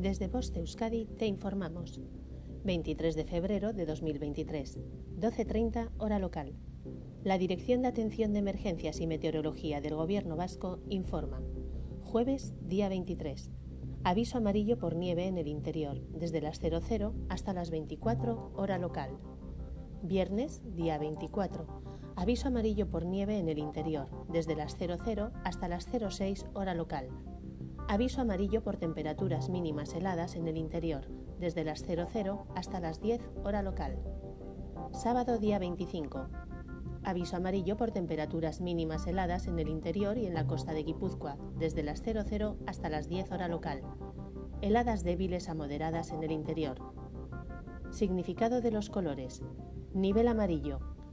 Desde Poste Euskadi te informamos. 23 de febrero de 2023, 12.30 hora local. La Dirección de Atención de Emergencias y Meteorología del Gobierno Vasco informa. Jueves, día 23. Aviso amarillo por nieve en el interior, desde las 00 hasta las 24 hora local. Viernes, día 24. Aviso amarillo por nieve en el interior, desde las 00 hasta las 06 hora local. Aviso amarillo por temperaturas mínimas heladas en el interior, desde las 00 hasta las 10 hora local. Sábado día 25. Aviso amarillo por temperaturas mínimas heladas en el interior y en la costa de Guipúzcoa, desde las 00 hasta las 10 hora local. Heladas débiles a moderadas en el interior. Significado de los colores. Nivel amarillo,